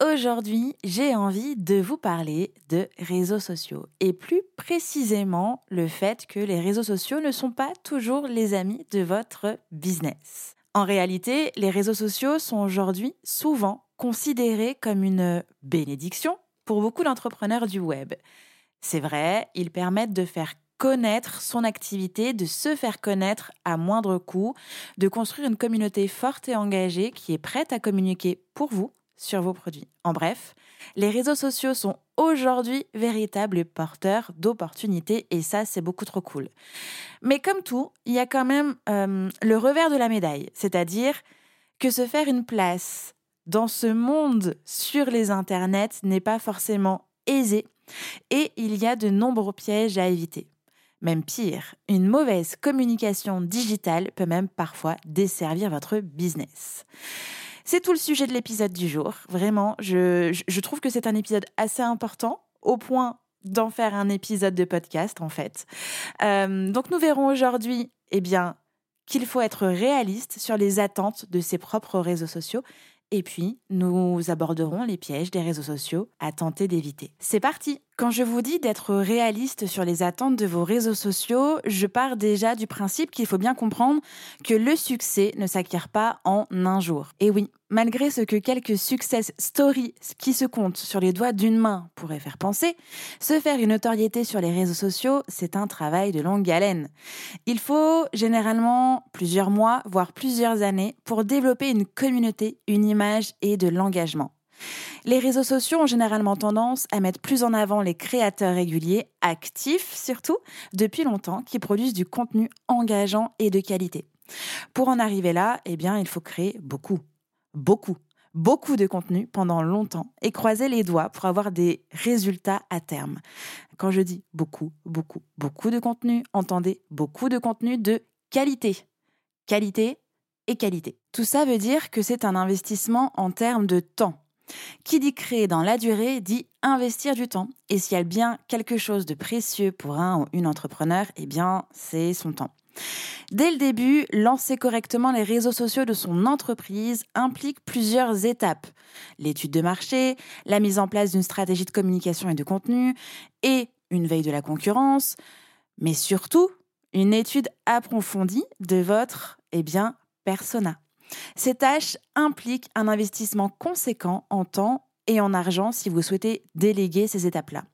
Aujourd'hui, j'ai envie de vous parler de réseaux sociaux et plus précisément le fait que les réseaux sociaux ne sont pas toujours les amis de votre business. En réalité, les réseaux sociaux sont aujourd'hui souvent considérés comme une bénédiction pour beaucoup d'entrepreneurs du web. C'est vrai, ils permettent de faire connaître son activité, de se faire connaître à moindre coût, de construire une communauté forte et engagée qui est prête à communiquer pour vous sur vos produits. En bref, les réseaux sociaux sont aujourd'hui véritables porteurs d'opportunités et ça, c'est beaucoup trop cool. Mais comme tout, il y a quand même euh, le revers de la médaille, c'est-à-dire que se faire une place dans ce monde sur les internets n'est pas forcément aisé et il y a de nombreux pièges à éviter. Même pire, une mauvaise communication digitale peut même parfois desservir votre business. C'est tout le sujet de l'épisode du jour. Vraiment, je, je trouve que c'est un épisode assez important, au point d'en faire un épisode de podcast, en fait. Euh, donc, nous verrons aujourd'hui, eh bien, qu'il faut être réaliste sur les attentes de ses propres réseaux sociaux. Et puis, nous aborderons les pièges des réseaux sociaux à tenter d'éviter. C'est parti Quand je vous dis d'être réaliste sur les attentes de vos réseaux sociaux, je pars déjà du principe qu'il faut bien comprendre que le succès ne s'acquiert pas en un jour. Et oui, malgré ce que quelques success stories qui se comptent sur les doigts d'une main pourraient faire penser, se faire une notoriété sur les réseaux sociaux, c'est un travail de longue haleine. Il faut généralement plusieurs mois, voire plusieurs années pour développer une communauté, une image et de l'engagement. Les réseaux sociaux ont généralement tendance à mettre plus en avant les créateurs réguliers, actifs surtout, depuis longtemps, qui produisent du contenu engageant et de qualité. Pour en arriver là, eh bien, il faut créer beaucoup, beaucoup, beaucoup de contenu pendant longtemps et croiser les doigts pour avoir des résultats à terme. Quand je dis beaucoup, beaucoup, beaucoup de contenu, entendez beaucoup de contenu de qualité. Qualité et qualité. Tout ça veut dire que c'est un investissement en termes de temps. Qui dit créer dans la durée dit investir du temps. Et s'il y a bien quelque chose de précieux pour un ou une entrepreneur, eh bien, c'est son temps. Dès le début, lancer correctement les réseaux sociaux de son entreprise implique plusieurs étapes. L'étude de marché, la mise en place d'une stratégie de communication et de contenu, et une veille de la concurrence, mais surtout une étude approfondie de votre eh bien, persona. Ces tâches impliquent un investissement conséquent en temps et en argent si vous souhaitez déléguer ces étapes-là.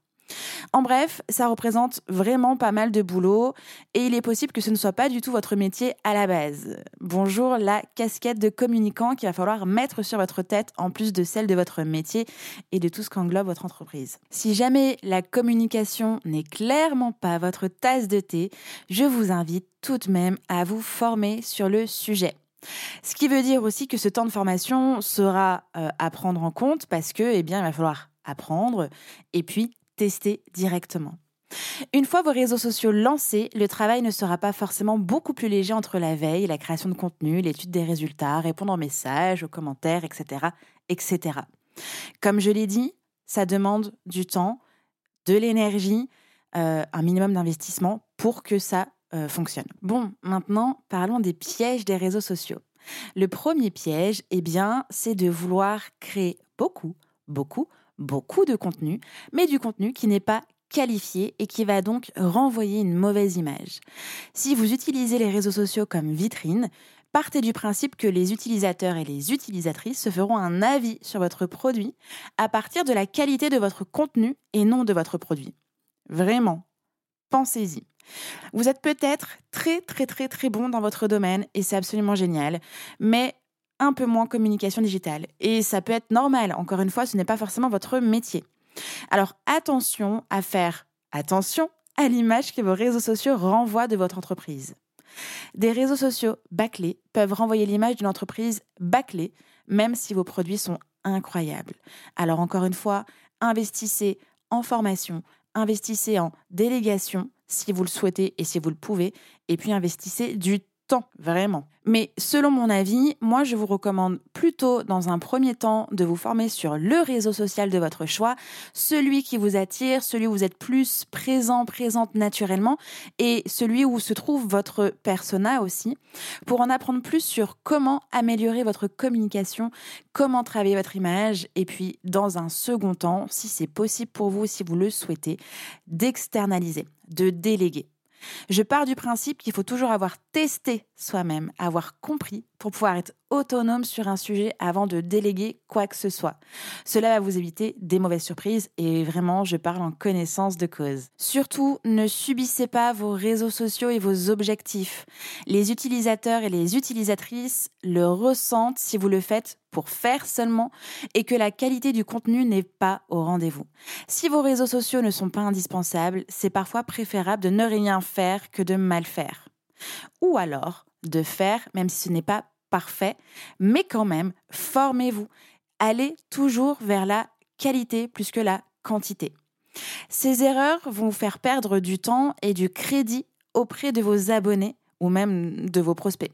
En bref, ça représente vraiment pas mal de boulot et il est possible que ce ne soit pas du tout votre métier à la base. Bonjour la casquette de communicant qu'il va falloir mettre sur votre tête en plus de celle de votre métier et de tout ce qu'englobe votre entreprise. Si jamais la communication n'est clairement pas votre tasse de thé, je vous invite tout de même à vous former sur le sujet. Ce qui veut dire aussi que ce temps de formation sera euh, à prendre en compte parce que, eh bien, il va falloir apprendre et puis tester directement. Une fois vos réseaux sociaux lancés, le travail ne sera pas forcément beaucoup plus léger entre la veille, la création de contenu, l'étude des résultats, répondre aux messages, aux commentaires, etc., etc. Comme je l'ai dit, ça demande du temps, de l'énergie, euh, un minimum d'investissement pour que ça euh. Bon, maintenant, parlons des pièges des réseaux sociaux. Le premier piège, eh bien, c'est de vouloir créer beaucoup, beaucoup, beaucoup de contenu, mais du contenu qui n'est pas qualifié et qui va donc renvoyer une mauvaise image. Si vous utilisez les réseaux sociaux comme vitrine, partez du principe que les utilisateurs et les utilisatrices se feront un avis sur votre produit à partir de la qualité de votre contenu et non de votre produit. Vraiment, pensez-y. Vous êtes peut-être très très très très bon dans votre domaine et c'est absolument génial, mais un peu moins communication digitale. Et ça peut être normal, encore une fois, ce n'est pas forcément votre métier. Alors attention à faire attention à l'image que vos réseaux sociaux renvoient de votre entreprise. Des réseaux sociaux bâclés peuvent renvoyer l'image d'une entreprise bâclée, même si vos produits sont incroyables. Alors encore une fois, investissez en formation, investissez en délégation si vous le souhaitez et si vous le pouvez, et puis investissez du temps, vraiment. Mais selon mon avis, moi je vous recommande plutôt dans un premier temps de vous former sur le réseau social de votre choix, celui qui vous attire, celui où vous êtes plus présent, présente naturellement et celui où se trouve votre persona aussi, pour en apprendre plus sur comment améliorer votre communication, comment travailler votre image et puis dans un second temps, si c'est possible pour vous, si vous le souhaitez, d'externaliser, de déléguer. Je pars du principe qu'il faut toujours avoir testé soi-même, avoir compris pour pouvoir être autonome sur un sujet avant de déléguer quoi que ce soit. Cela va vous éviter des mauvaises surprises et vraiment, je parle en connaissance de cause. Surtout, ne subissez pas vos réseaux sociaux et vos objectifs. Les utilisateurs et les utilisatrices le ressentent si vous le faites pour faire seulement et que la qualité du contenu n'est pas au rendez-vous. Si vos réseaux sociaux ne sont pas indispensables, c'est parfois préférable de ne rien faire que de mal faire. Ou alors de faire, même si ce n'est pas parfait, mais quand même, formez-vous. Allez toujours vers la qualité plus que la quantité. Ces erreurs vont vous faire perdre du temps et du crédit auprès de vos abonnés ou même de vos prospects.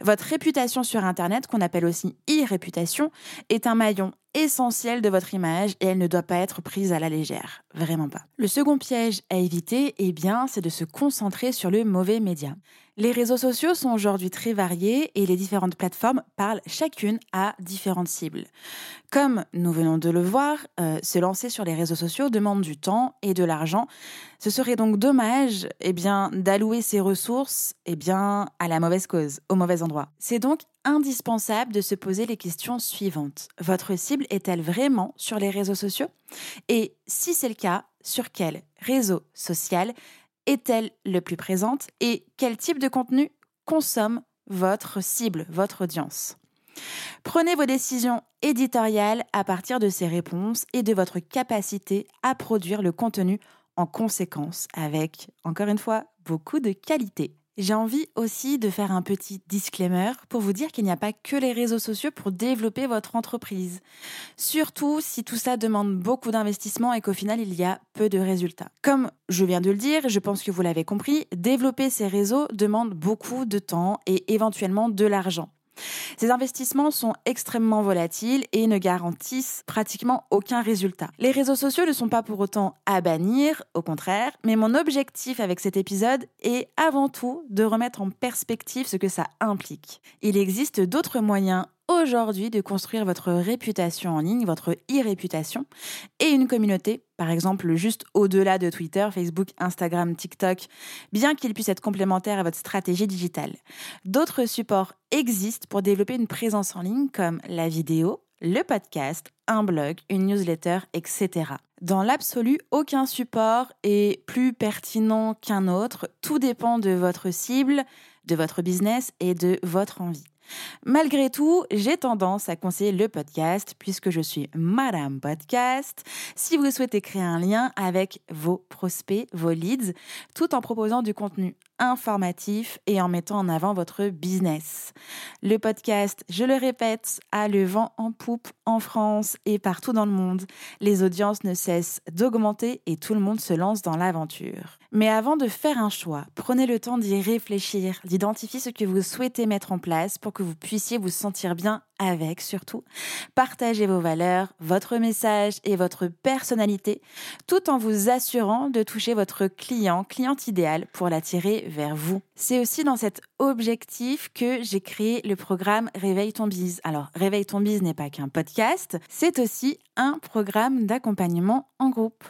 Votre réputation sur Internet, qu'on appelle aussi e-réputation, est un maillon essentiel de votre image et elle ne doit pas être prise à la légère. Vraiment pas. Le second piège à éviter, eh bien, c'est de se concentrer sur le mauvais média. Les réseaux sociaux sont aujourd'hui très variés et les différentes plateformes parlent chacune à différentes cibles. Comme nous venons de le voir, euh, se lancer sur les réseaux sociaux demande du temps et de l'argent. Ce serait donc dommage eh bien, d'allouer ces ressources eh bien, à la mauvaise cause, au mauvais endroit. C'est donc indispensable de se poser les questions suivantes. Votre cible est-elle vraiment sur les réseaux sociaux? Et si c'est le cas, sur quel réseau social est-elle le plus présente? Et quel type de contenu consomme votre cible, votre audience? Prenez vos décisions éditoriales à partir de ces réponses et de votre capacité à produire le contenu en conséquence avec, encore une fois, beaucoup de qualité. J'ai envie aussi de faire un petit disclaimer pour vous dire qu'il n'y a pas que les réseaux sociaux pour développer votre entreprise. Surtout si tout ça demande beaucoup d'investissement et qu'au final il y a peu de résultats. Comme je viens de le dire, je pense que vous l'avez compris, développer ces réseaux demande beaucoup de temps et éventuellement de l'argent. Ces investissements sont extrêmement volatiles et ne garantissent pratiquement aucun résultat. Les réseaux sociaux ne sont pas pour autant à bannir, au contraire, mais mon objectif avec cet épisode est avant tout de remettre en perspective ce que ça implique. Il existe d'autres moyens aujourd'hui de construire votre réputation en ligne, votre e-réputation, et une communauté, par exemple juste au-delà de Twitter, Facebook, Instagram, TikTok, bien qu'ils puissent être complémentaires à votre stratégie digitale. D'autres supports existent pour développer une présence en ligne comme la vidéo, le podcast, un blog, une newsletter, etc. Dans l'absolu, aucun support est plus pertinent qu'un autre. Tout dépend de votre cible, de votre business et de votre envie. Malgré tout, j'ai tendance à conseiller le podcast puisque je suis Madame Podcast. Si vous souhaitez créer un lien avec vos prospects, vos leads, tout en proposant du contenu informatif et en mettant en avant votre business. Le podcast, je le répète, a le vent en poupe en France et partout dans le monde. Les audiences ne cessent d'augmenter et tout le monde se lance dans l'aventure. Mais avant de faire un choix, prenez le temps d'y réfléchir, d'identifier ce que vous souhaitez mettre en place pour que vous puissiez vous sentir bien avec surtout. Partagez vos valeurs, votre message et votre personnalité tout en vous assurant de toucher votre client, cliente idéal pour l'attirer vers vous. C'est aussi dans cet objectif que j'ai créé le programme Réveille ton bise. Alors, Réveille ton bise n'est pas qu'un podcast, c'est aussi un programme d'accompagnement en groupe.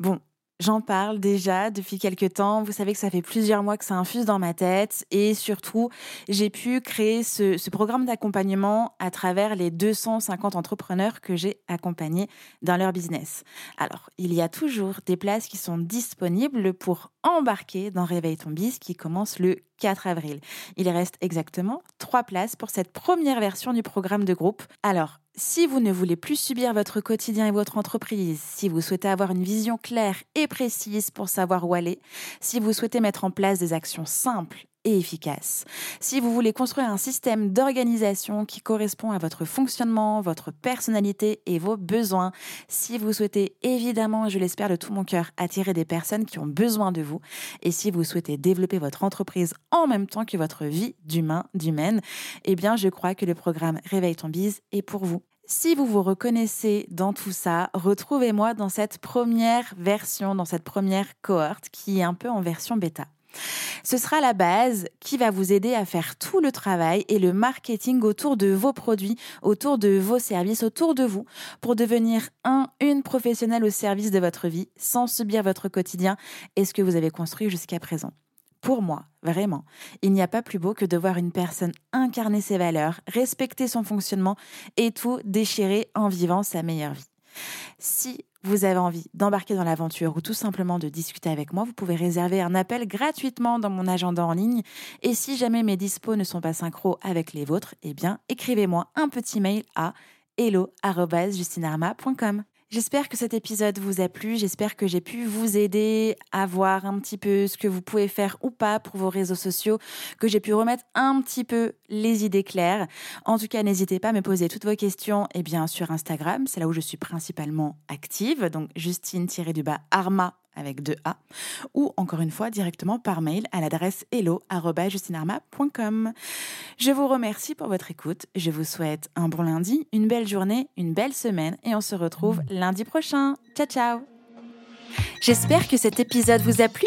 Bon, J'en parle déjà depuis quelques temps. Vous savez que ça fait plusieurs mois que ça infuse dans ma tête. Et surtout, j'ai pu créer ce, programme d'accompagnement à travers les 250 entrepreneurs que j'ai accompagnés dans leur business. Alors, il y a toujours des places qui sont disponibles pour embarquer dans Réveil ton bis qui commence le 4 avril. Il reste exactement trois places pour cette première version du programme de groupe. Alors, si vous ne voulez plus subir votre quotidien et votre entreprise, si vous souhaitez avoir une vision claire et précise pour savoir où aller, si vous souhaitez mettre en place des actions simples et efficaces, si vous voulez construire un système d'organisation qui correspond à votre fonctionnement, votre personnalité et vos besoins, si vous souhaitez évidemment, je l'espère de tout mon cœur, attirer des personnes qui ont besoin de vous, et si vous souhaitez développer votre entreprise en même temps que votre vie d'humain, d'humaine, eh bien je crois que le programme Réveille ton bise est pour vous. Si vous vous reconnaissez dans tout ça, retrouvez-moi dans cette première version, dans cette première cohorte qui est un peu en version bêta. Ce sera la base qui va vous aider à faire tout le travail et le marketing autour de vos produits, autour de vos services, autour de vous, pour devenir un, une professionnelle au service de votre vie, sans subir votre quotidien et ce que vous avez construit jusqu'à présent. Pour moi, vraiment, il n'y a pas plus beau que de voir une personne incarner ses valeurs, respecter son fonctionnement et tout déchirer en vivant sa meilleure vie. Si vous avez envie d'embarquer dans l'aventure ou tout simplement de discuter avec moi, vous pouvez réserver un appel gratuitement dans mon agenda en ligne. Et si jamais mes dispos ne sont pas synchro avec les vôtres, eh bien, écrivez-moi un petit mail à hello.justinarma.com. J'espère que cet épisode vous a plu, j'espère que j'ai pu vous aider à voir un petit peu ce que vous pouvez faire ou pas pour vos réseaux sociaux, que j'ai pu remettre un petit peu les idées claires. En tout cas, n'hésitez pas à me poser toutes vos questions eh bien sur Instagram, c'est là où je suis principalement active, donc Justine-Arma avec deux A, ou encore une fois directement par mail à l'adresse hello.justinarma.com. Je vous remercie pour votre écoute, je vous souhaite un bon lundi, une belle journée, une belle semaine et on se retrouve lundi prochain. Ciao ciao J'espère que cet épisode vous a plu.